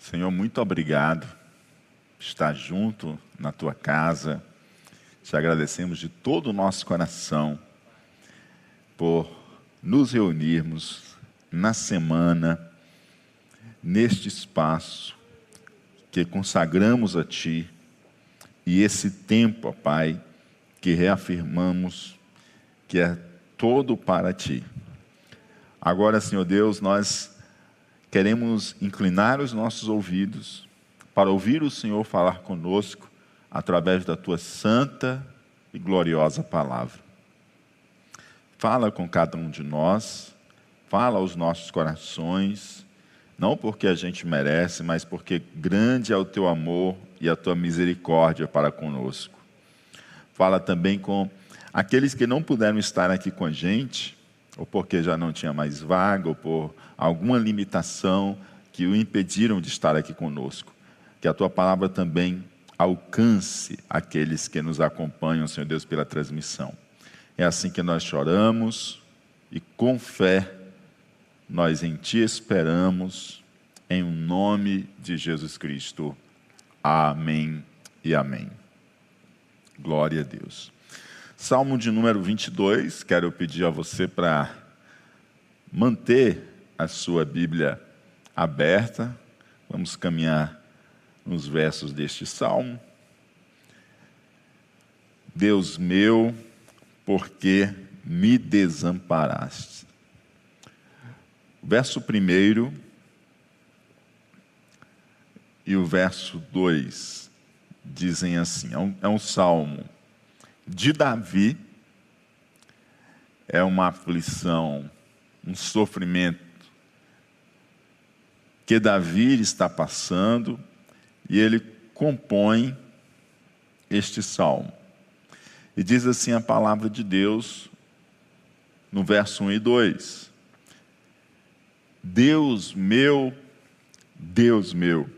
Senhor, muito obrigado por estar junto na tua casa. Te agradecemos de todo o nosso coração por nos reunirmos na semana, neste espaço que consagramos a Ti, e esse tempo, ó Pai, que reafirmamos que é todo para Ti. Agora, Senhor Deus, nós queremos inclinar os nossos ouvidos para ouvir o Senhor falar conosco através da Tua santa e gloriosa palavra. Fala com cada um de nós, fala aos nossos corações, não porque a gente merece, mas porque grande é o teu amor e a tua misericórdia para conosco. Fala também com aqueles que não puderam estar aqui com a gente, ou porque já não tinha mais vaga, ou por alguma limitação que o impediram de estar aqui conosco. Que a tua palavra também alcance aqueles que nos acompanham, Senhor Deus, pela transmissão. É assim que nós choramos e com fé nós em Ti esperamos, em o nome de Jesus Cristo. Amém e amém. Glória a Deus. Salmo de número 22, quero pedir a você para manter a sua Bíblia aberta. Vamos caminhar nos versos deste salmo. Deus meu, porque me desamparaste. Verso primeiro e o verso 2 dizem assim: é um, é um salmo de Davi, é uma aflição, um sofrimento que Davi está passando e ele compõe este salmo. E diz assim a palavra de Deus no verso 1 e 2: Deus meu, Deus meu,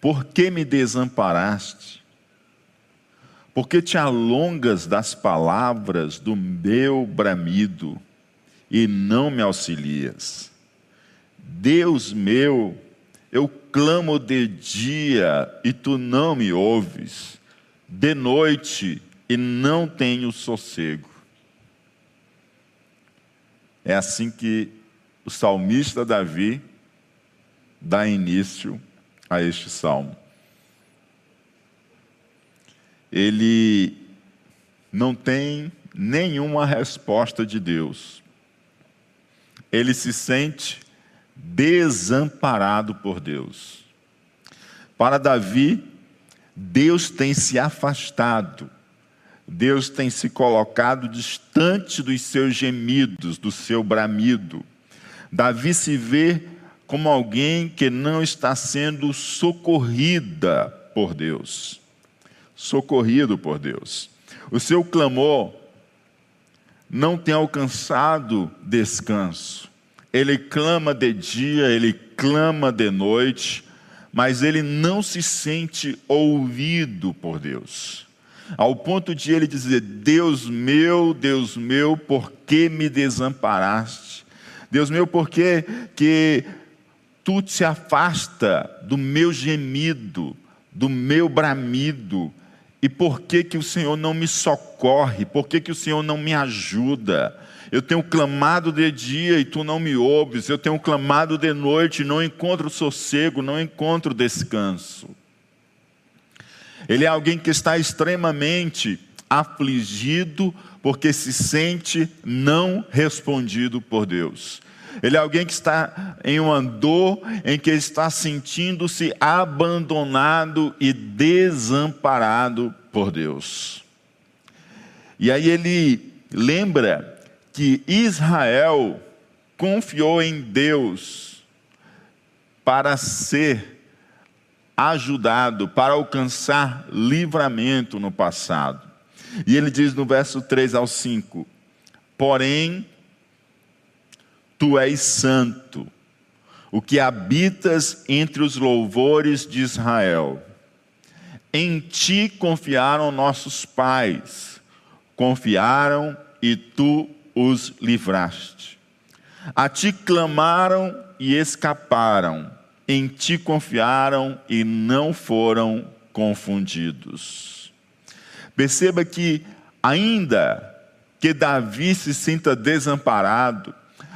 por que me desamparaste? porque te alongas das palavras do meu bramido e não me auxilias. Deus meu, eu clamo de dia e tu não me ouves, de noite e não tenho sossego. É assim que o salmista Davi dá início a este salmo ele não tem nenhuma resposta de Deus. Ele se sente desamparado por Deus. Para Davi, Deus tem se afastado, Deus tem se colocado distante dos seus gemidos, do seu bramido. Davi se vê como alguém que não está sendo socorrida por Deus socorrido por Deus. O seu clamor não tem alcançado descanso. Ele clama de dia, ele clama de noite, mas ele não se sente ouvido por Deus. Ao ponto de ele dizer: Deus meu, Deus meu, por que me desamparaste? Deus meu, por que, que tu te afasta do meu gemido, do meu bramido, e por que, que o Senhor não me socorre? Por que, que o Senhor não me ajuda? Eu tenho clamado de dia e tu não me ouves. Eu tenho clamado de noite e não encontro sossego, não encontro descanso. Ele é alguém que está extremamente afligido porque se sente não respondido por Deus. Ele é alguém que está em um andor em que está sentindo-se abandonado e desamparado por Deus. E aí ele lembra que Israel confiou em Deus para ser ajudado, para alcançar livramento no passado. E ele diz no verso 3 ao 5: Porém, Tu és santo, o que habitas entre os louvores de Israel. Em ti confiaram nossos pais, confiaram e tu os livraste. A ti clamaram e escaparam, em ti confiaram e não foram confundidos. Perceba que, ainda que Davi se sinta desamparado,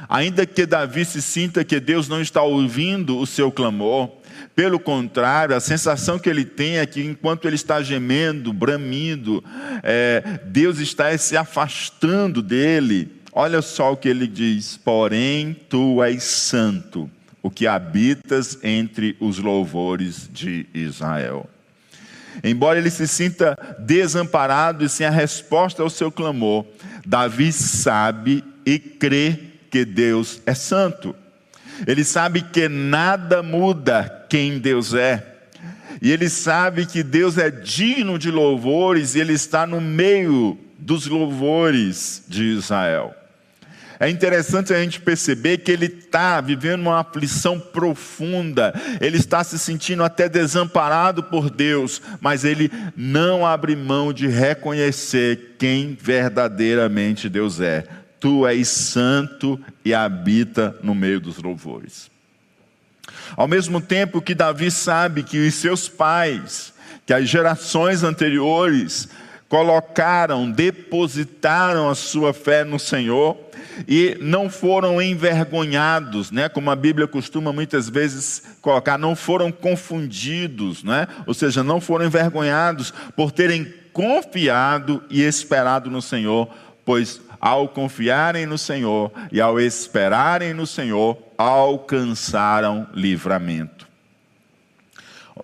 ainda que Davi se sinta que Deus não está ouvindo o seu clamor, pelo contrário, a sensação que ele tem é que enquanto ele está gemendo, bramindo, é, Deus está se afastando dele. Olha só o que ele diz: Porém, tu és santo, o que habitas entre os louvores de Israel. Embora ele se sinta desamparado e sem a resposta ao seu clamor, Davi sabe e crê que Deus é santo. Ele sabe que nada muda quem Deus é. E ele sabe que Deus é digno de louvores e ele está no meio dos louvores de Israel. É interessante a gente perceber que ele está vivendo uma aflição profunda, ele está se sentindo até desamparado por Deus, mas ele não abre mão de reconhecer quem verdadeiramente Deus é. Tu és santo e habita no meio dos louvores. Ao mesmo tempo que Davi sabe que os seus pais, que as gerações anteriores, colocaram, depositaram a sua fé no Senhor, e não foram envergonhados, né? como a Bíblia costuma muitas vezes colocar, não foram confundidos, né? ou seja, não foram envergonhados por terem confiado e esperado no Senhor, pois ao confiarem no Senhor e ao esperarem no Senhor, alcançaram livramento.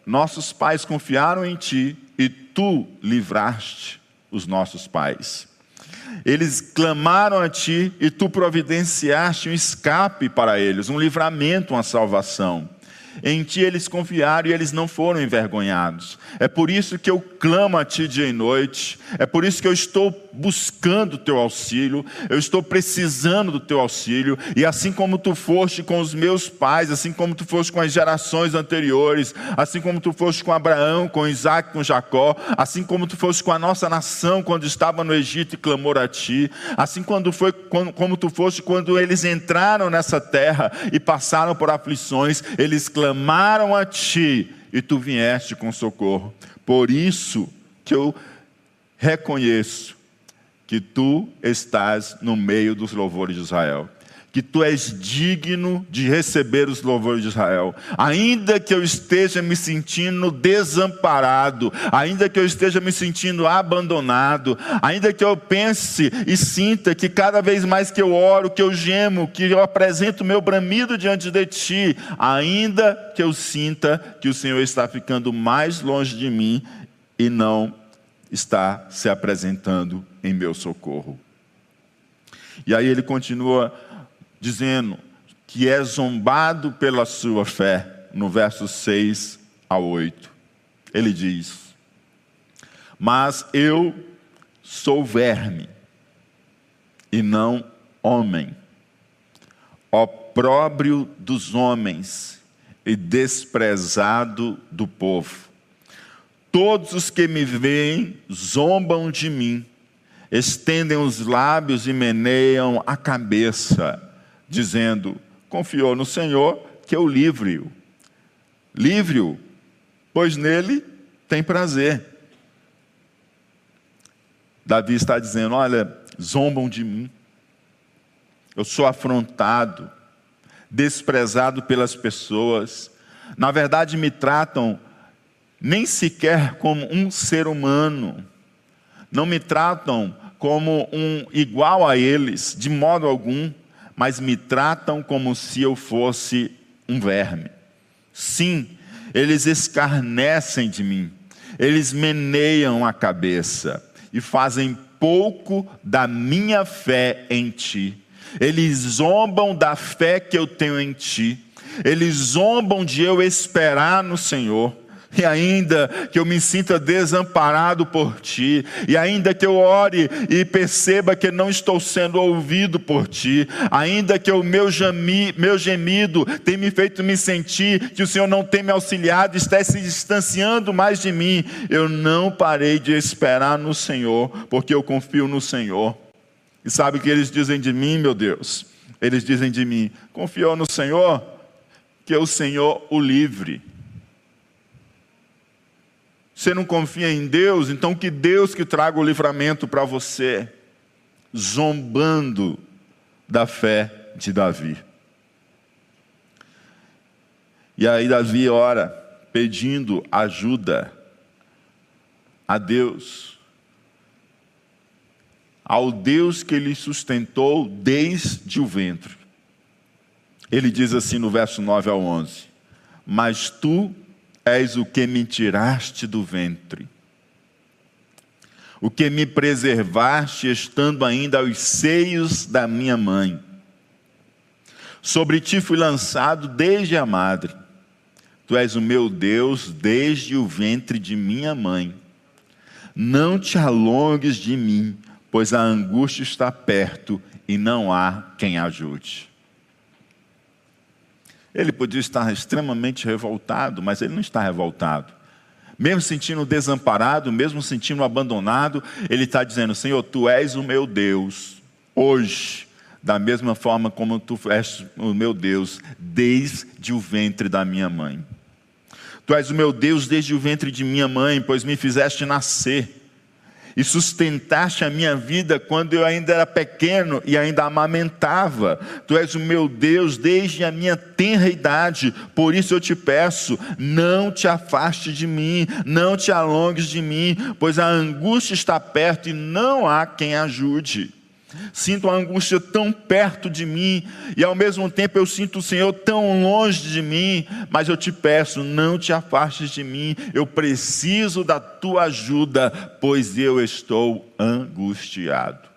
Nossos pais confiaram em ti e tu livraste os nossos pais. Eles clamaram a ti e tu providenciaste um escape para eles, um livramento, uma salvação. Em ti eles confiaram e eles não foram envergonhados. É por isso que eu clamo a ti dia e noite. É por isso que eu estou buscando o teu auxílio. Eu estou precisando do teu auxílio. E assim como tu foste com os meus pais, assim como tu foste com as gerações anteriores, assim como tu foste com Abraão, com Isaac, com Jacó, assim como tu foste com a nossa nação quando estava no Egito e clamou a ti, assim quando foi, como tu foste quando eles entraram nessa terra e passaram por aflições, eles clamaram clamaram a ti e tu vieste com socorro. Por isso que eu reconheço que tu estás no meio dos louvores de Israel que tu és digno de receber os louvores de Israel. Ainda que eu esteja me sentindo desamparado, ainda que eu esteja me sentindo abandonado, ainda que eu pense e sinta que cada vez mais que eu oro, que eu gemo, que eu apresento meu bramido diante de ti, ainda que eu sinta que o Senhor está ficando mais longe de mim e não está se apresentando em meu socorro. E aí ele continua dizendo que é zombado pela sua fé, no verso 6 a 8. Ele diz: Mas eu sou verme e não homem, opróbrio dos homens e desprezado do povo. Todos os que me veem zombam de mim, estendem os lábios e meneiam a cabeça dizendo: Confiou no Senhor que eu livre-o. Livre-o, pois nele tem prazer. Davi está dizendo: Olha, zombam de mim, eu sou afrontado, desprezado pelas pessoas, na verdade me tratam nem sequer como um ser humano, não me tratam como um igual a eles, de modo algum mas me tratam como se eu fosse um verme. Sim, eles escarnecem de mim, eles meneiam a cabeça e fazem pouco da minha fé em ti. Eles zombam da fé que eu tenho em ti. Eles zombam de eu esperar no Senhor. E ainda que eu me sinta desamparado por ti, e ainda que eu ore e perceba que não estou sendo ouvido por ti, ainda que o meu, gemi, meu gemido tenha me feito me sentir que o Senhor não tem me auxiliado, está se distanciando mais de mim, eu não parei de esperar no Senhor, porque eu confio no Senhor. E sabe o que eles dizem de mim, meu Deus? Eles dizem de mim: confiou no Senhor? que o Senhor o livre. Você não confia em Deus, então que Deus que traga o livramento para você, zombando da fé de Davi. E aí Davi ora, pedindo ajuda a Deus, ao Deus que ele sustentou desde o ventre. Ele diz assim no verso 9 ao 11: Mas tu és o que me tiraste do ventre, o que me preservaste estando ainda aos seios da minha mãe. Sobre ti fui lançado desde a madre. Tu és o meu Deus desde o ventre de minha mãe. Não te alongues de mim, pois a angústia está perto e não há quem ajude. Ele podia estar extremamente revoltado, mas ele não está revoltado. Mesmo sentindo desamparado, mesmo sentindo abandonado, ele está dizendo: Senhor, tu és o meu Deus, hoje, da mesma forma como tu és o meu Deus, desde o ventre da minha mãe. Tu és o meu Deus desde o ventre de minha mãe, pois me fizeste nascer e sustentaste a minha vida quando eu ainda era pequeno e ainda amamentava. Tu és o meu Deus desde a minha tenra idade, por isso eu te peço, não te afaste de mim, não te alongues de mim, pois a angústia está perto e não há quem ajude. Sinto a angústia tão perto de mim e ao mesmo tempo eu sinto o Senhor tão longe de mim, mas eu te peço, não te afastes de mim, eu preciso da tua ajuda, pois eu estou angustiado.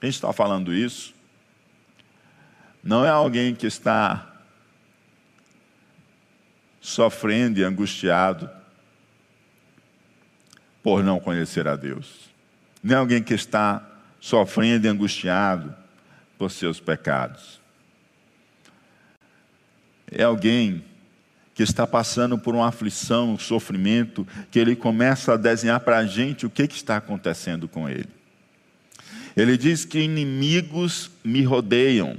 Quem está falando isso? Não é alguém que está sofrendo e angustiado por não conhecer a Deus nem alguém que está sofrendo e angustiado por seus pecados. É alguém que está passando por uma aflição, um sofrimento, que ele começa a desenhar para a gente o que, que está acontecendo com ele. Ele diz que inimigos me rodeiam.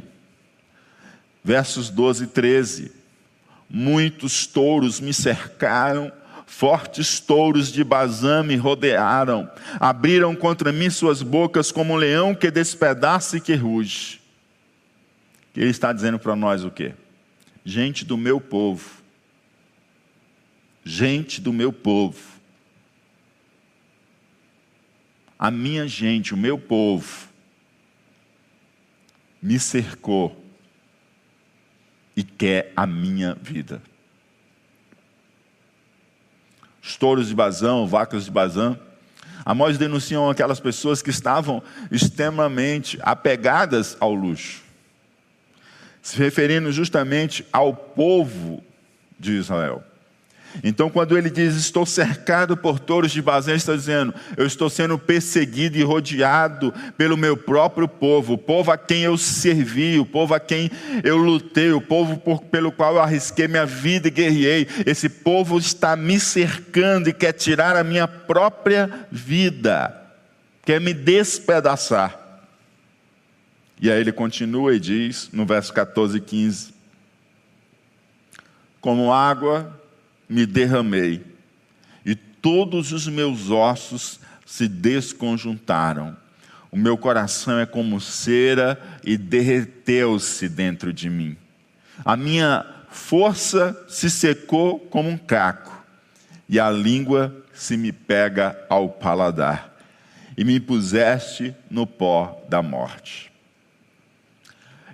Versos 12 e 13. Muitos touros me cercaram Fortes touros de Bazã me rodearam, abriram contra mim suas bocas como um leão que despedaça e que ruge. Ele está dizendo para nós o quê? Gente do meu povo, gente do meu povo, a minha gente, o meu povo, me cercou e quer a minha vida os touros de Bazão, vacas de Bazã. Amós denunciam aquelas pessoas que estavam extremamente apegadas ao luxo, se referindo justamente ao povo de Israel. Então, quando ele diz, estou cercado por touros de ele está dizendo, eu estou sendo perseguido e rodeado pelo meu próprio povo, o povo a quem eu servi, o povo a quem eu lutei, o povo por, pelo qual eu arrisquei minha vida e guerriei. Esse povo está me cercando e quer tirar a minha própria vida, quer me despedaçar. E aí ele continua e diz, no verso 14 e 15: Como água me derramei, e todos os meus ossos se desconjuntaram. O meu coração é como cera e derreteu-se dentro de mim. A minha força se secou como um caco, e a língua se me pega ao paladar, e me puseste no pó da morte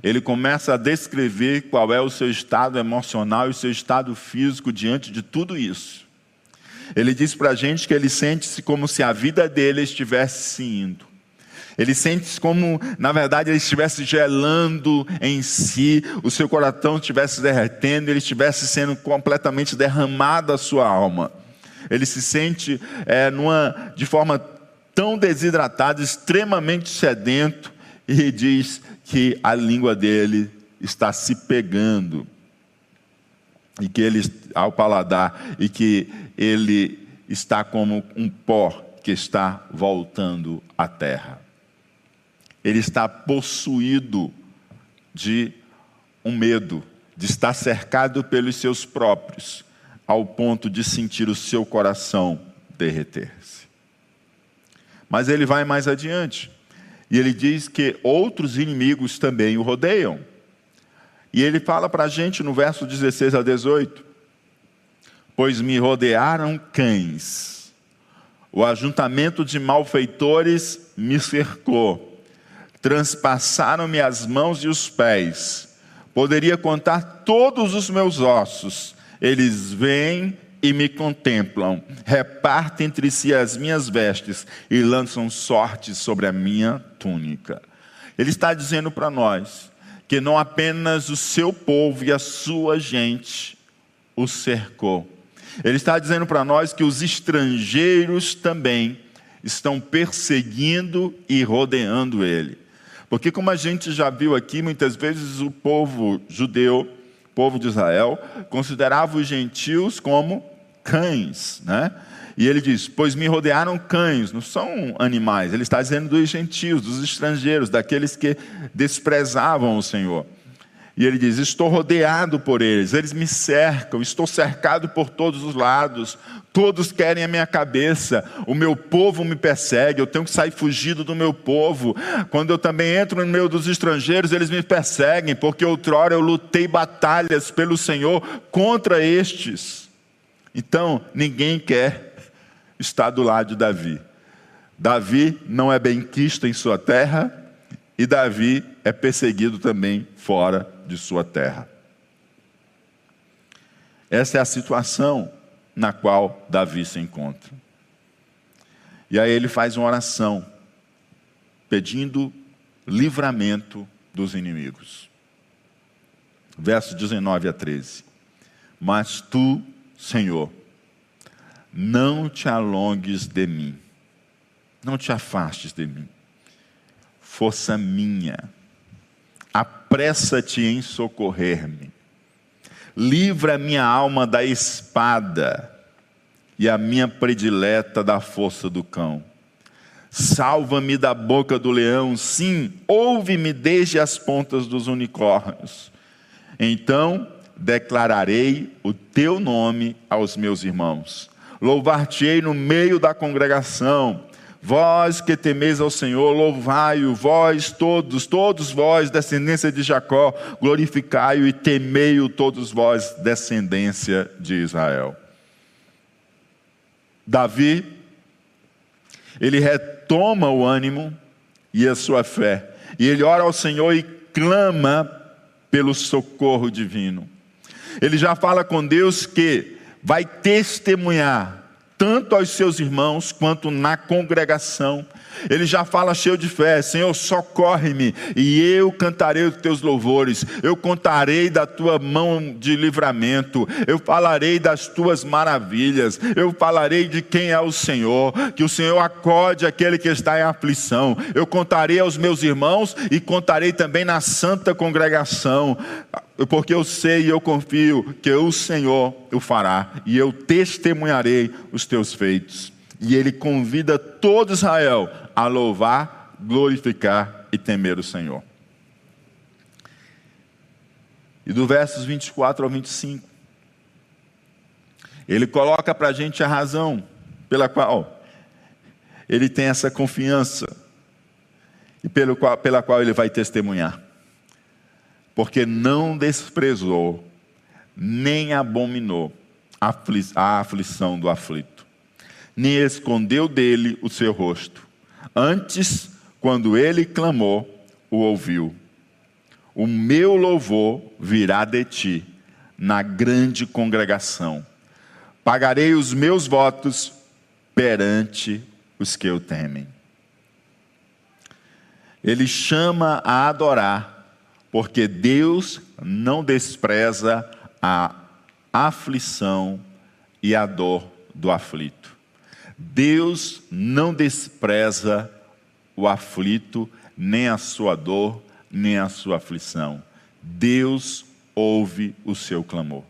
ele começa a descrever qual é o seu estado emocional e o seu estado físico diante de tudo isso. Ele diz para a gente que ele sente-se como se a vida dele estivesse se indo. Ele sente-se como, na verdade, ele estivesse gelando em si, o seu coração estivesse derretendo, ele estivesse sendo completamente derramado a sua alma. Ele se sente é, numa, de forma tão desidratada, extremamente sedento, e diz que a língua dele está se pegando e que ele ao paladar e que ele está como um pó que está voltando à terra. Ele está possuído de um medo de estar cercado pelos seus próprios, ao ponto de sentir o seu coração derreter-se. Mas ele vai mais adiante, e ele diz que outros inimigos também o rodeiam. E ele fala para a gente no verso 16 a 18: Pois me rodearam cães, o ajuntamento de malfeitores me cercou, transpassaram-me as mãos e os pés, poderia contar todos os meus ossos, eles vêm e me contemplam, repartem entre si as minhas vestes e lançam sorte sobre a minha túnica. Ele está dizendo para nós que não apenas o seu povo e a sua gente o cercou. Ele está dizendo para nós que os estrangeiros também estão perseguindo e rodeando ele. Porque, como a gente já viu aqui, muitas vezes o povo judeu, povo de Israel, considerava os gentios como cães, né? E ele diz: Pois me rodearam cães, não são animais. Ele está dizendo dos gentios, dos estrangeiros, daqueles que desprezavam o Senhor. E ele diz: Estou rodeado por eles, eles me cercam, estou cercado por todos os lados, todos querem a minha cabeça, o meu povo me persegue, eu tenho que sair fugido do meu povo. Quando eu também entro no meio dos estrangeiros, eles me perseguem, porque outrora eu lutei batalhas pelo Senhor contra estes. Então, ninguém quer está do lado de Davi. Davi não é bem quisto em sua terra e Davi é perseguido também fora de sua terra. Essa é a situação na qual Davi se encontra. E aí ele faz uma oração pedindo livramento dos inimigos. Versos 19 a 13. Mas tu, Senhor, não te alongues de mim, não te afastes de mim. Força minha, apressa-te em socorrer-me. Livra minha alma da espada e a minha predileta da força do cão. Salva-me da boca do leão, sim, ouve-me desde as pontas dos unicórnios. Então declararei o teu nome aos meus irmãos louvar-te-ei no meio da congregação. Vós que temeis ao Senhor, louvai-o, vós todos, todos vós, descendência de Jacó, glorificai-o e temei-o, todos vós, descendência de Israel. Davi, ele retoma o ânimo e a sua fé, e ele ora ao Senhor e clama pelo socorro divino. Ele já fala com Deus que vai testemunhar tanto aos seus irmãos quanto na congregação. Ele já fala cheio de fé: Senhor, socorre-me, e eu cantarei os teus louvores, eu contarei da tua mão de livramento, eu falarei das tuas maravilhas, eu falarei de quem é o Senhor, que o Senhor acode aquele que está em aflição, eu contarei aos meus irmãos e contarei também na santa congregação porque eu sei e eu confio que o Senhor o fará, e eu testemunharei os teus feitos. E ele convida todo Israel a louvar, glorificar e temer o Senhor. E do versos 24 ao 25, ele coloca para a gente a razão pela qual ele tem essa confiança e pelo qual, pela qual ele vai testemunhar porque não desprezou, nem abominou a aflição do aflito, nem escondeu dele o seu rosto. Antes, quando ele clamou, o ouviu. O meu louvor virá de ti, na grande congregação. Pagarei os meus votos perante os que o temem. Ele chama a adorar porque Deus não despreza a aflição e a dor do aflito. Deus não despreza o aflito, nem a sua dor, nem a sua aflição. Deus ouve o seu clamor.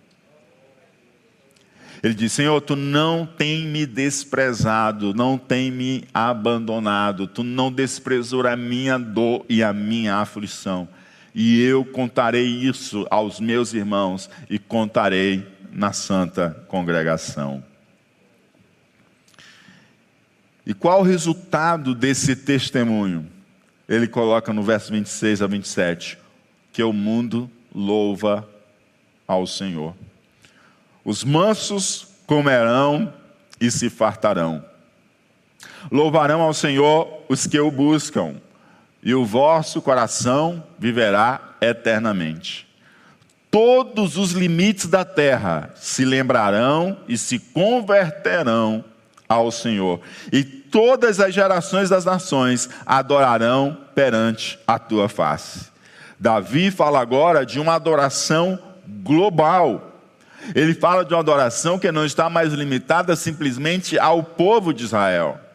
Ele diz: Senhor, tu não tem me desprezado, não tem me abandonado, tu não desprezou a minha dor e a minha aflição. E eu contarei isso aos meus irmãos e contarei na santa congregação. E qual o resultado desse testemunho? Ele coloca no verso 26 a 27, que o mundo louva ao Senhor. Os mansos comerão e se fartarão. Louvarão ao Senhor os que o buscam, e o vosso coração viverá eternamente. Todos os limites da terra se lembrarão e se converterão ao Senhor, e todas as gerações das nações adorarão perante a tua face. Davi fala agora de uma adoração global. Ele fala de uma adoração que não está mais limitada simplesmente ao povo de Israel.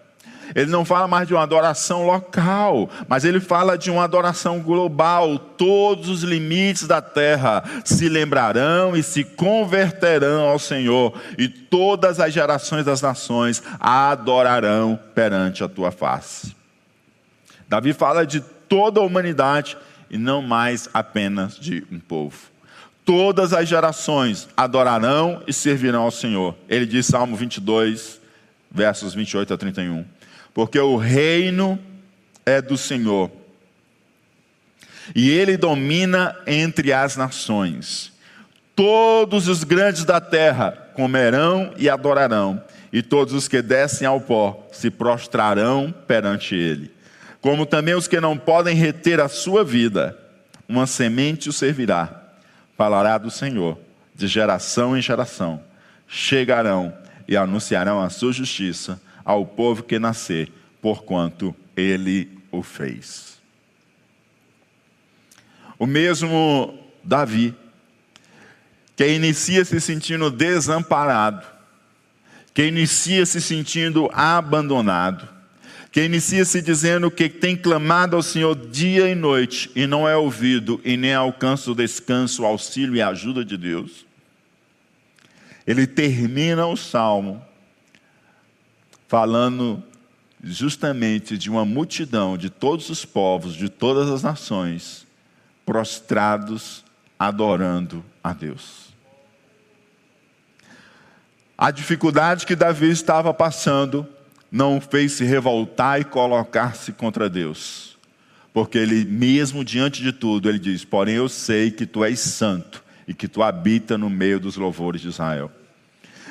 Ele não fala mais de uma adoração local, mas ele fala de uma adoração global. Todos os limites da terra se lembrarão e se converterão ao Senhor, e todas as gerações das nações adorarão perante a tua face. Davi fala de toda a humanidade e não mais apenas de um povo. Todas as gerações adorarão e servirão ao Senhor. Ele diz, Salmo 22, versos 28 a 31 porque o reino é do Senhor. E ele domina entre as nações. Todos os grandes da terra comerão e adorarão, e todos os que descem ao pó se prostrarão perante ele. Como também os que não podem reter a sua vida, uma semente o servirá. Falará do Senhor, de geração em geração. Chegarão e anunciarão a sua justiça ao povo que nascer, porquanto ele o fez. O mesmo Davi, que inicia se sentindo desamparado, que inicia se sentindo abandonado, que inicia se dizendo que tem clamado ao Senhor dia e noite e não é ouvido e nem alcança o descanso, o auxílio e a ajuda de Deus. Ele termina o salmo falando justamente de uma multidão de todos os povos, de todas as nações, prostrados, adorando a Deus. A dificuldade que Davi estava passando não o fez se revoltar e colocar-se contra Deus. Porque ele mesmo diante de tudo, ele diz: "Porém eu sei que tu és santo e que tu habita no meio dos louvores de Israel."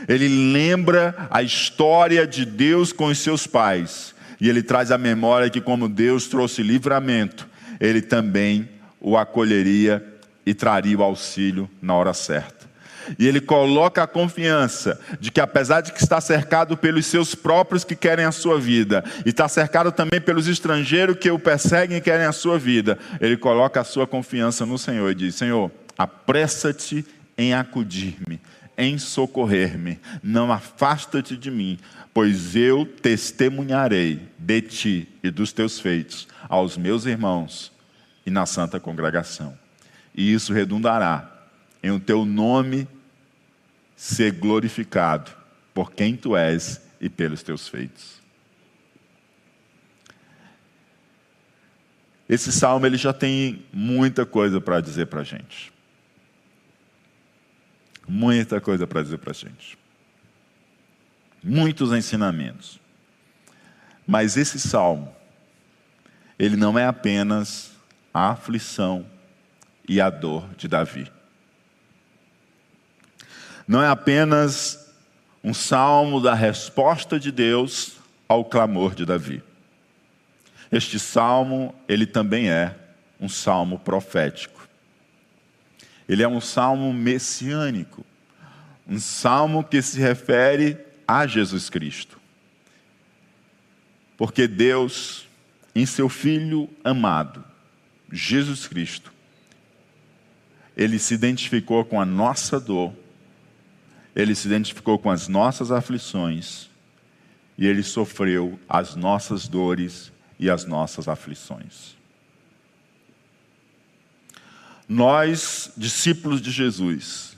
Ele lembra a história de Deus com os seus pais. E ele traz a memória que, como Deus trouxe livramento, ele também o acolheria e traria o auxílio na hora certa. E ele coloca a confiança de que, apesar de que está cercado pelos seus próprios que querem a sua vida, e está cercado também pelos estrangeiros que o perseguem e querem a sua vida, ele coloca a sua confiança no Senhor e diz: Senhor, apressa-te em acudir-me, em socorrer-me. Não afasta-te de mim, pois eu testemunharei de ti e dos teus feitos aos meus irmãos e na santa congregação. E isso redundará em o teu nome ser glorificado por quem tu és e pelos teus feitos. Esse salmo ele já tem muita coisa para dizer para a gente. Muita coisa para dizer para a gente. Muitos ensinamentos. Mas esse salmo, ele não é apenas a aflição e a dor de Davi. Não é apenas um salmo da resposta de Deus ao clamor de Davi. Este salmo, ele também é um salmo profético. Ele é um salmo messiânico, um salmo que se refere a Jesus Cristo. Porque Deus, em seu Filho amado, Jesus Cristo, ele se identificou com a nossa dor, ele se identificou com as nossas aflições, e ele sofreu as nossas dores e as nossas aflições. Nós, discípulos de Jesus,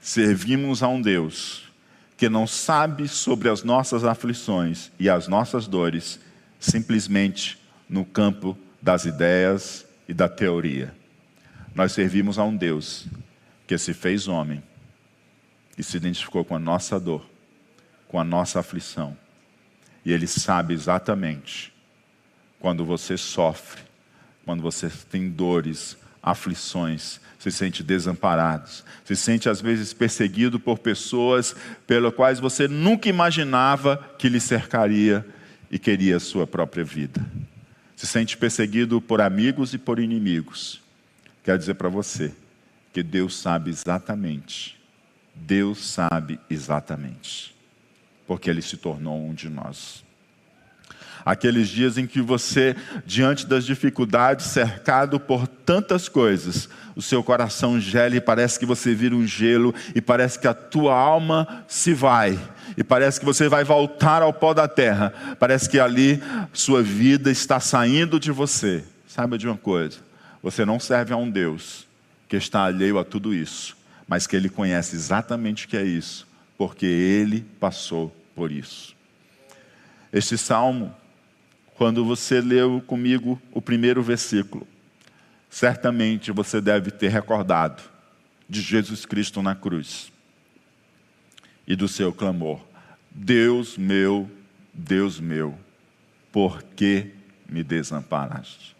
servimos a um Deus que não sabe sobre as nossas aflições e as nossas dores simplesmente no campo das ideias e da teoria. Nós servimos a um Deus que se fez homem e se identificou com a nossa dor, com a nossa aflição. E Ele sabe exatamente quando você sofre, quando você tem dores, aflições, se sente desamparado, se sente às vezes perseguido por pessoas pelas quais você nunca imaginava que lhe cercaria e queria a sua própria vida. Se sente perseguido por amigos e por inimigos. Quero dizer para você que Deus sabe exatamente. Deus sabe exatamente. Porque Ele se tornou um de nós. Aqueles dias em que você, diante das dificuldades, cercado por tantas coisas, o seu coração gela e parece que você vira um gelo, e parece que a tua alma se vai, e parece que você vai voltar ao pó da terra, parece que ali sua vida está saindo de você. Saiba de uma coisa: você não serve a um Deus que está alheio a tudo isso, mas que ele conhece exatamente o que é isso, porque ele passou por isso. Este salmo, quando você leu comigo o primeiro versículo, certamente você deve ter recordado de Jesus Cristo na cruz e do seu clamor: Deus meu, Deus meu, por que me desamparaste?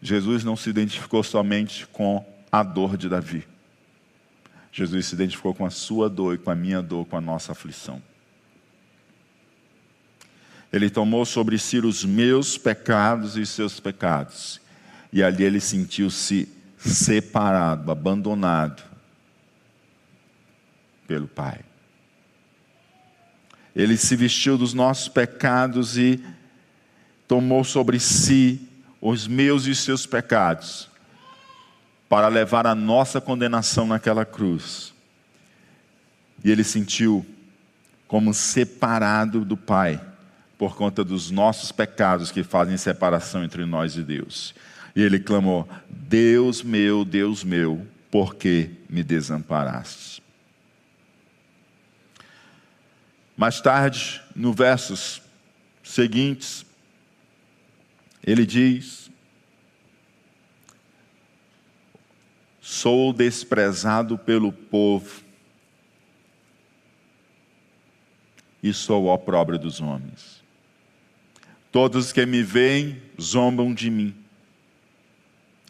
Jesus não se identificou somente com a dor de Davi. Jesus se identificou com a sua dor e com a minha dor, com a nossa aflição. Ele tomou sobre si os meus pecados e os seus pecados. E ali ele sentiu-se separado, abandonado pelo Pai. Ele se vestiu dos nossos pecados e tomou sobre si os meus e os seus pecados, para levar a nossa condenação naquela cruz. E ele sentiu como separado do Pai, por conta dos nossos pecados que fazem separação entre nós e Deus. E ele clamou: Deus meu, Deus meu, por que me desamparaste? Mais tarde, no versos seguintes, ele diz: Sou desprezado pelo povo e sou o opróbrio dos homens. Todos que me veem zombam de mim,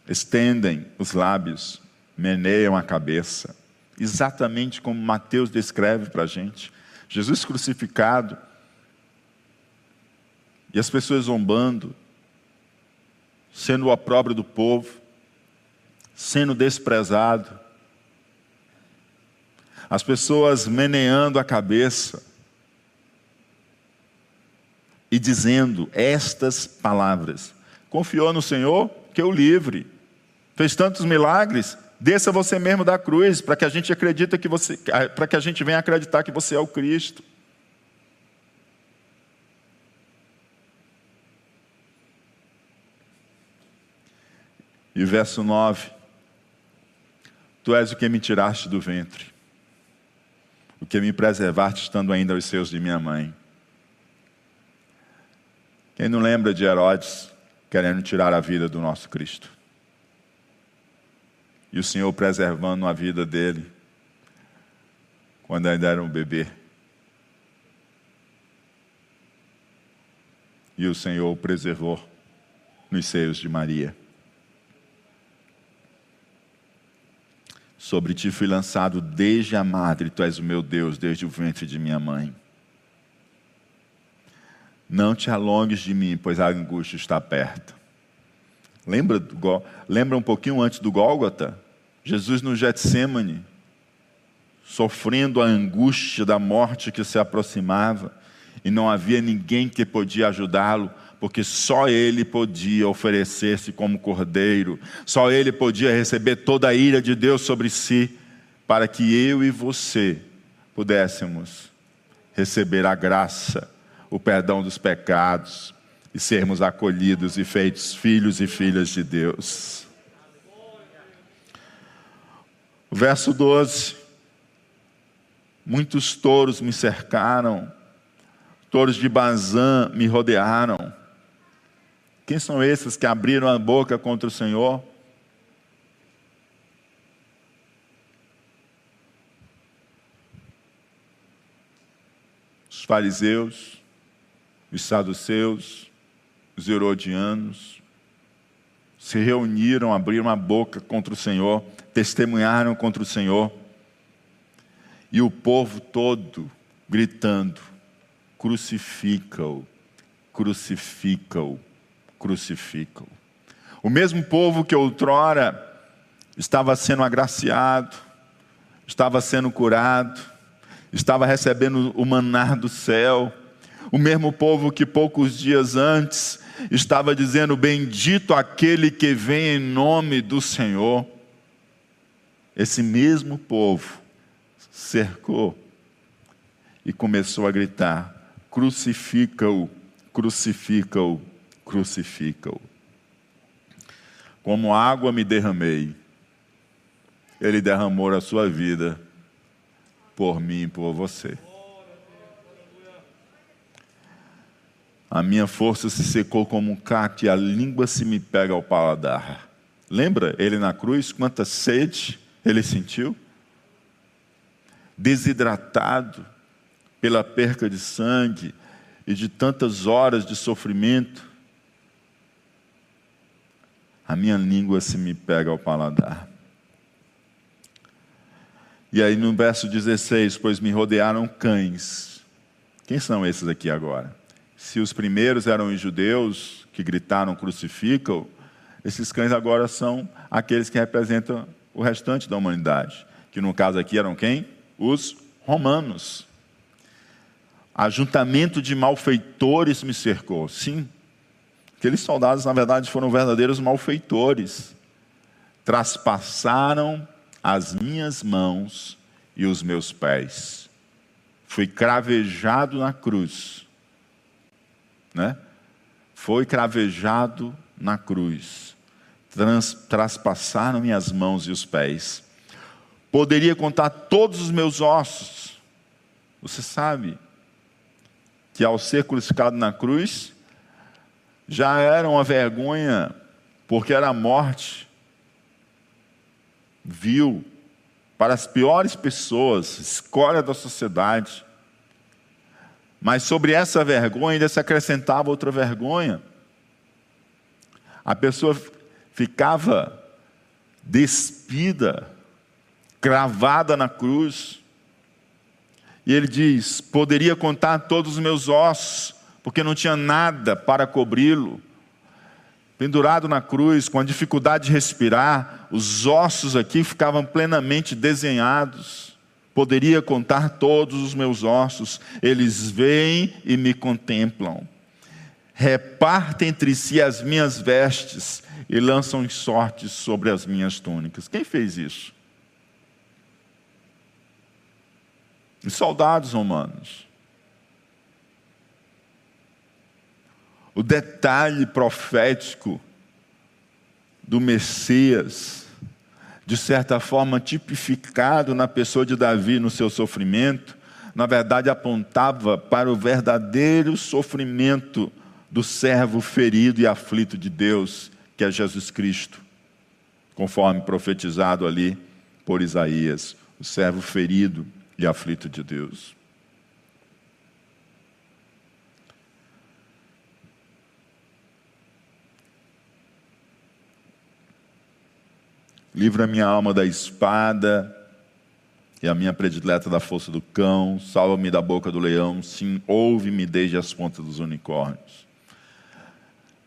estendem os lábios, meneiam a cabeça, exatamente como Mateus descreve para a gente. Jesus crucificado e as pessoas zombando, sendo o opróbrio do povo, sendo desprezado, as pessoas meneando a cabeça e dizendo estas palavras: Confiou no Senhor, que o livre, fez tantos milagres, desça você mesmo da cruz, para que a gente acredite que você, para que a gente venha acreditar que você é o Cristo. E verso 9: Tu és o que me tiraste do ventre, o que me preservaste estando ainda aos seus de minha mãe. Quem não lembra de Herodes querendo tirar a vida do nosso Cristo? E o Senhor preservando a vida dele quando ainda era um bebê. E o Senhor o preservou nos seios de Maria. Sobre ti fui lançado desde a madre, tu és o meu Deus, desde o ventre de minha mãe. Não te alongues de mim, pois a angústia está perto. Lembra, lembra um pouquinho antes do Gólgota? Jesus no Getsemane, sofrendo a angústia da morte que se aproximava, e não havia ninguém que podia ajudá-lo, porque só ele podia oferecer-se como cordeiro, só ele podia receber toda a ira de Deus sobre si, para que eu e você pudéssemos receber a graça, o perdão dos pecados e sermos acolhidos e feitos filhos e filhas de Deus. Verso 12: Muitos touros me cercaram, touros de Bazã me rodearam Quem são esses que abriram a boca contra o Senhor? Os fariseus, os saduceus, os herodianos, se reuniram, abriram a boca contra o Senhor, testemunharam contra o Senhor, e o povo todo gritando: crucifica-o, crucifica-o, crucifica-o. O mesmo povo que outrora estava sendo agraciado, estava sendo curado, estava recebendo o manar do céu, o mesmo povo que poucos dias antes estava dizendo: Bendito aquele que vem em nome do Senhor. Esse mesmo povo cercou e começou a gritar: Crucifica-o, crucifica-o, crucifica-o. Como água me derramei, ele derramou a sua vida por mim e por você. A minha força se secou como um caco e a língua se me pega ao paladar. Lembra ele na cruz? Quanta sede ele sentiu? Desidratado pela perca de sangue e de tantas horas de sofrimento. A minha língua se me pega ao paladar. E aí no verso 16, pois me rodearam cães. Quem são esses aqui agora? Se os primeiros eram os judeus que gritaram crucificam, esses cães agora são aqueles que representam o restante da humanidade, que no caso aqui eram quem? Os romanos. Ajuntamento de malfeitores me cercou. Sim, aqueles soldados, na verdade, foram verdadeiros malfeitores. Traspassaram as minhas mãos e os meus pés. Fui cravejado na cruz né? Foi cravejado na cruz, Trans, traspassaram minhas mãos e os pés. Poderia contar todos os meus ossos. Você sabe que ao ser crucificado na cruz, já era uma vergonha, porque era a morte vil para as piores pessoas, escória da sociedade. Mas sobre essa vergonha ainda se acrescentava outra vergonha. A pessoa ficava despida, cravada na cruz. E ele diz: Poderia contar todos os meus ossos, porque não tinha nada para cobri-lo. Pendurado na cruz, com a dificuldade de respirar, os ossos aqui ficavam plenamente desenhados poderia contar todos os meus ossos, eles vêm e me contemplam. Repartem entre si as minhas vestes e lançam sortes sobre as minhas túnicas. Quem fez isso? Os soldados romanos. O detalhe profético do Messias de certa forma tipificado na pessoa de Davi no seu sofrimento, na verdade apontava para o verdadeiro sofrimento do servo ferido e aflito de Deus, que é Jesus Cristo, conforme profetizado ali por Isaías, o servo ferido e aflito de Deus. Livra minha alma da espada e a minha predileta da força do cão. Salva-me da boca do leão. Sim, ouve-me desde as pontas dos unicórnios.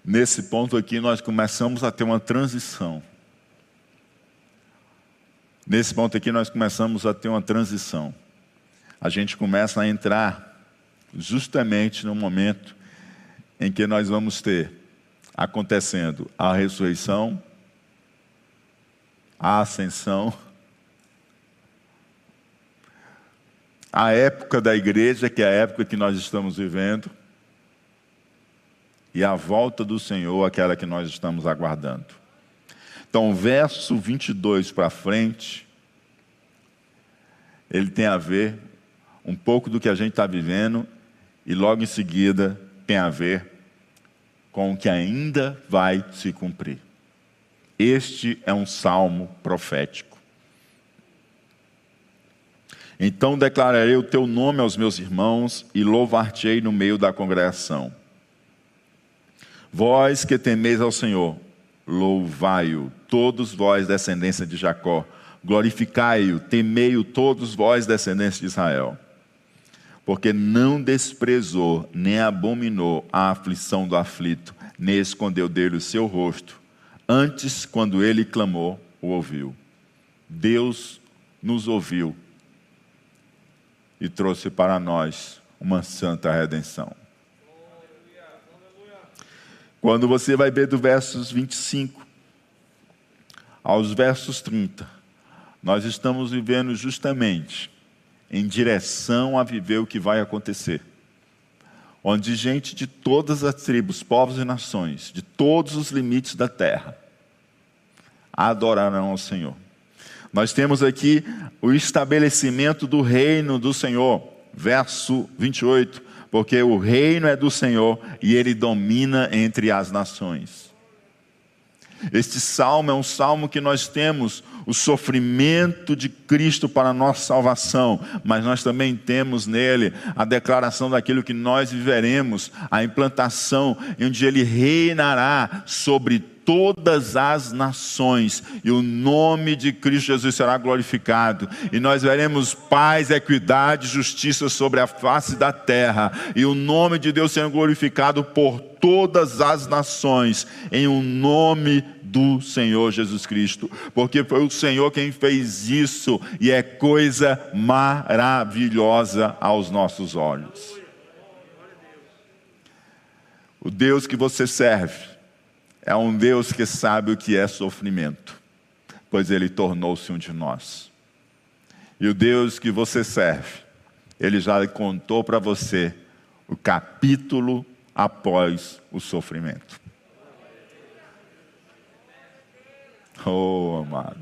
Nesse ponto aqui, nós começamos a ter uma transição. Nesse ponto aqui, nós começamos a ter uma transição. A gente começa a entrar justamente no momento em que nós vamos ter acontecendo a ressurreição a ascensão, a época da igreja, que é a época que nós estamos vivendo, e a volta do Senhor, aquela que nós estamos aguardando. Então, verso 22 para frente, ele tem a ver um pouco do que a gente está vivendo, e logo em seguida tem a ver com o que ainda vai se cumprir. Este é um salmo profético. Então declararei o teu nome aos meus irmãos e louvar-te-ei no meio da congregação. Vós que temeis ao Senhor, louvai-o, todos vós, descendência de Jacó, glorificai-o, temei-o, todos vós, descendência de Israel. Porque não desprezou, nem abominou a aflição do aflito, nem escondeu dele o seu rosto. Antes, quando ele clamou, o ouviu. Deus nos ouviu e trouxe para nós uma santa redenção. Quando você vai ver do versos 25 aos versos 30, nós estamos vivendo justamente em direção a viver o que vai acontecer. Onde gente de todas as tribos, povos e nações, de todos os limites da terra, adorarão ao Senhor. Nós temos aqui o estabelecimento do reino do Senhor, verso 28, porque o reino é do Senhor e ele domina entre as nações. Este salmo é um salmo que nós temos o sofrimento de Cristo para a nossa salvação, mas nós também temos nele a declaração daquilo que nós viveremos, a implantação, onde ele reinará sobre todas as nações, e o nome de Cristo Jesus será glorificado, e nós veremos paz, equidade, justiça sobre a face da terra, e o nome de Deus sendo glorificado por todas as nações, em um nome do Senhor Jesus Cristo, porque foi o Senhor quem fez isso, e é coisa maravilhosa aos nossos olhos. O Deus que você serve, é um Deus que sabe o que é sofrimento, pois ele tornou-se um de nós. E o Deus que você serve, ele já contou para você o capítulo após o sofrimento. Oh, amado.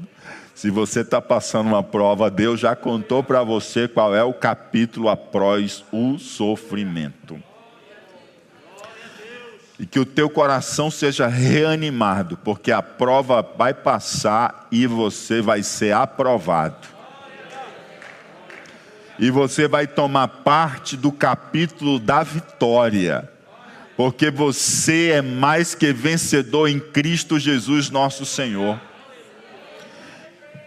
Se você está passando uma prova, Deus já contou para você qual é o capítulo após o sofrimento e que o teu coração seja reanimado, porque a prova vai passar e você vai ser aprovado. E você vai tomar parte do capítulo da vitória, porque você é mais que vencedor em Cristo Jesus, nosso Senhor.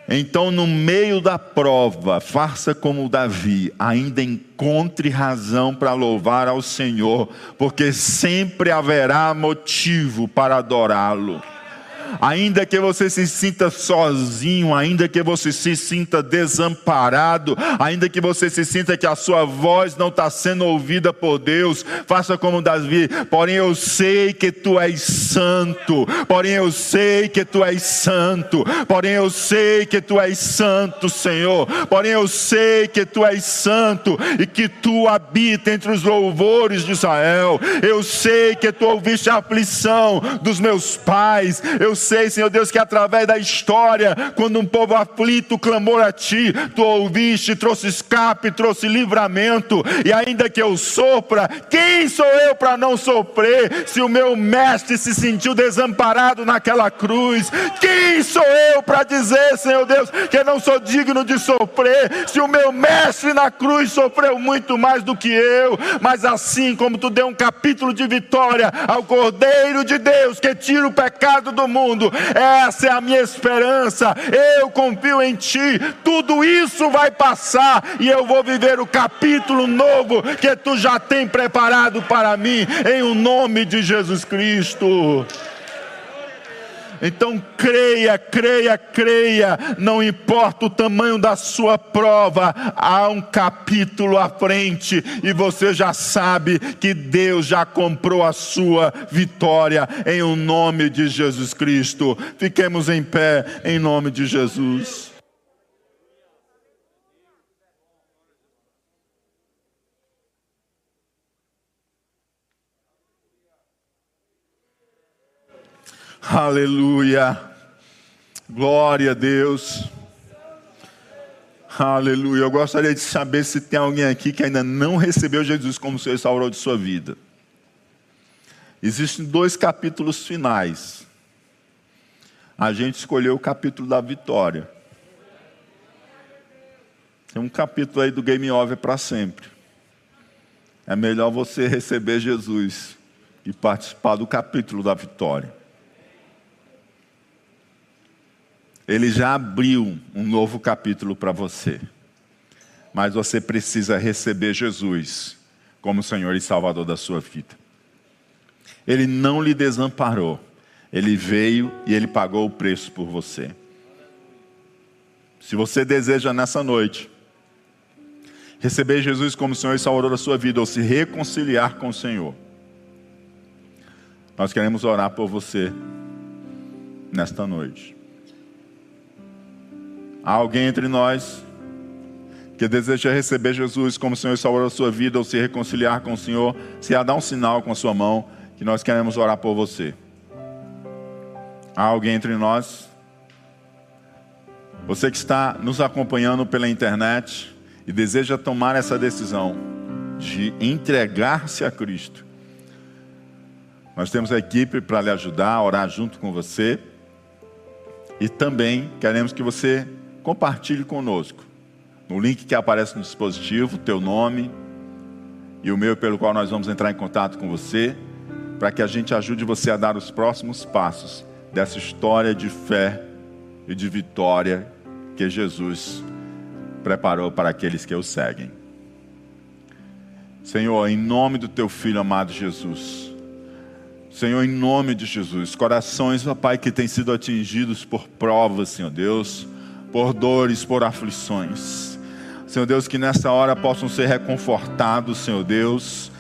Então, no meio da prova, faça como Davi, ainda encontre razão para louvar ao Senhor, porque sempre haverá motivo para adorá-lo ainda que você se sinta sozinho, ainda que você se sinta desamparado, ainda que você se sinta que a sua voz não está sendo ouvida por Deus, faça como Davi, porém eu sei que tu és santo, porém eu sei que tu és santo, porém eu sei que tu és santo, Senhor, porém eu sei que tu és santo e que tu habita entre os louvores de Israel, eu sei que tu ouviste a aflição dos meus pais, eu sei, Senhor Deus, que através da história, quando um povo aflito clamou a Ti, Tu ouviste, trouxe escape, trouxe livramento, e ainda que eu sopra, quem sou eu para não sofrer? Se o meu mestre se sentiu desamparado naquela cruz, quem sou eu para dizer, Senhor Deus, que não sou digno de sofrer? Se o meu mestre na cruz sofreu muito mais do que eu, mas assim como Tu deu um capítulo de vitória ao Cordeiro de Deus que tira o pecado do mundo mundo. Essa é a minha esperança. Eu confio em Ti. Tudo isso vai passar e eu vou viver o capítulo novo que Tu já tem preparado para mim, em o nome de Jesus Cristo. Então creia, creia, creia, não importa o tamanho da sua prova, há um capítulo à frente e você já sabe que Deus já comprou a sua vitória em o nome de Jesus Cristo. Fiquemos em pé em nome de Jesus. Aleluia. Glória a Deus. Aleluia. Eu gostaria de saber se tem alguém aqui que ainda não recebeu Jesus como seu salvador de sua vida. Existem dois capítulos finais. A gente escolheu o capítulo da vitória. Tem um capítulo aí do Game Over para sempre. É melhor você receber Jesus e participar do capítulo da vitória. Ele já abriu um novo capítulo para você. Mas você precisa receber Jesus como Senhor e Salvador da sua vida. Ele não lhe desamparou. Ele veio e ele pagou o preço por você. Se você deseja nessa noite receber Jesus como Senhor e Salvador da sua vida ou se reconciliar com o Senhor, nós queremos orar por você nesta noite. Há alguém entre nós que deseja receber Jesus como Senhor e Salvador da sua vida ou se reconciliar com o Senhor, se há, dá um sinal com a sua mão que nós queremos orar por você. Há alguém entre nós? Você que está nos acompanhando pela internet e deseja tomar essa decisão de entregar-se a Cristo. Nós temos a equipe para lhe ajudar, a orar junto com você. E também queremos que você compartilhe conosco. No link que aparece no dispositivo, teu nome e o meu pelo qual nós vamos entrar em contato com você, para que a gente ajude você a dar os próximos passos dessa história de fé e de vitória que Jesus preparou para aqueles que o seguem. Senhor, em nome do teu filho amado Jesus, Senhor, em nome de Jesus, corações, ó Pai, que têm sido atingidos por provas, Senhor Deus, por dores, por aflições. Senhor Deus, que nessa hora possam ser reconfortados, Senhor Deus,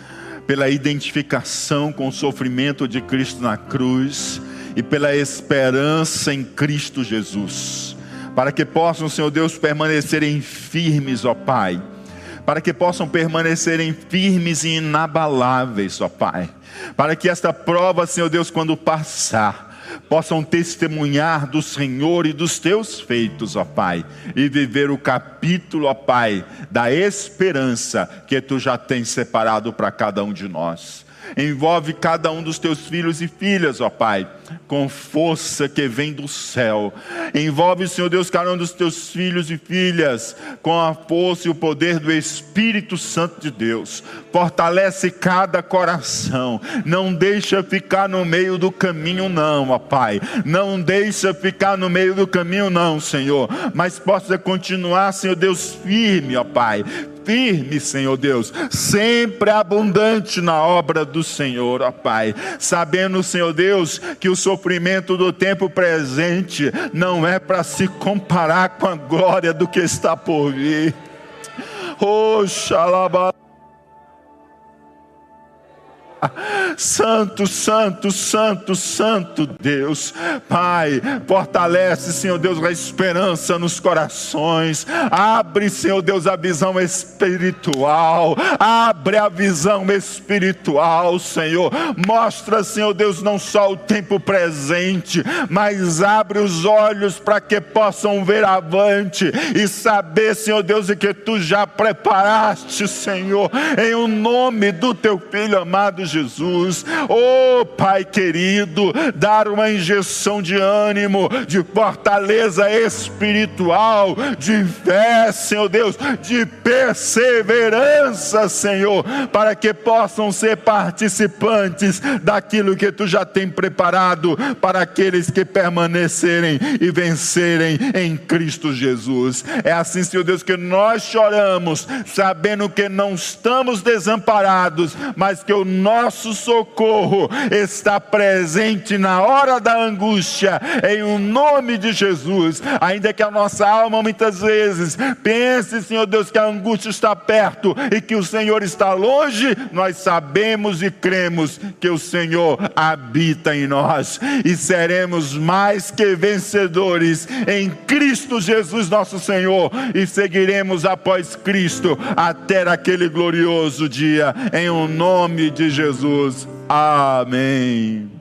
pela identificação com o sofrimento de Cristo na cruz e pela esperança em Cristo Jesus. Para que possam, Senhor Deus, permanecerem firmes, ó Pai. Para que possam permanecerem firmes e inabaláveis, ó Pai. Para que esta prova, Senhor Deus, quando passar, possam testemunhar do Senhor e dos teus feitos, ó Pai, e viver o capítulo, ó Pai, da esperança que tu já tens separado para cada um de nós. Envolve cada um dos teus filhos e filhas, ó Pai, com força que vem do céu. Envolve, Senhor Deus, cada um dos teus filhos e filhas com a força e o poder do Espírito Santo de Deus. Fortalece cada coração. Não deixa ficar no meio do caminho, não, ó Pai. Não deixa ficar no meio do caminho, não, Senhor. Mas possa continuar, Senhor Deus, firme, ó Pai firme, Senhor Deus, sempre abundante na obra do Senhor, ó Pai, sabendo, Senhor Deus, que o sofrimento do tempo presente não é para se comparar com a glória do que está por vir. Oh. Santo, Santo, Santo, Santo Deus, Pai, fortalece, Senhor Deus, a esperança nos corações, abre, Senhor Deus, a visão espiritual, abre a visão espiritual, Senhor, mostra, Senhor Deus, não só o tempo presente, mas abre os olhos para que possam ver avante e saber, Senhor Deus, que tu já preparaste, Senhor, em o nome do teu filho amado Jesus. Oh, Pai querido, dar uma injeção de ânimo, de fortaleza espiritual, de fé, Senhor Deus, de perseverança, Senhor, para que possam ser participantes daquilo que tu já tem preparado para aqueles que permanecerem e vencerem em Cristo Jesus. É assim, Senhor Deus, que nós choramos, sabendo que não estamos desamparados, mas que o nosso nosso socorro está presente na hora da angústia, em o nome de Jesus. Ainda que a nossa alma muitas vezes pense, Senhor Deus, que a angústia está perto e que o Senhor está longe, nós sabemos e cremos que o Senhor habita em nós e seremos mais que vencedores em Cristo Jesus, nosso Senhor, e seguiremos após Cristo até aquele glorioso dia, em o nome de Jesus. Jesus. Amém.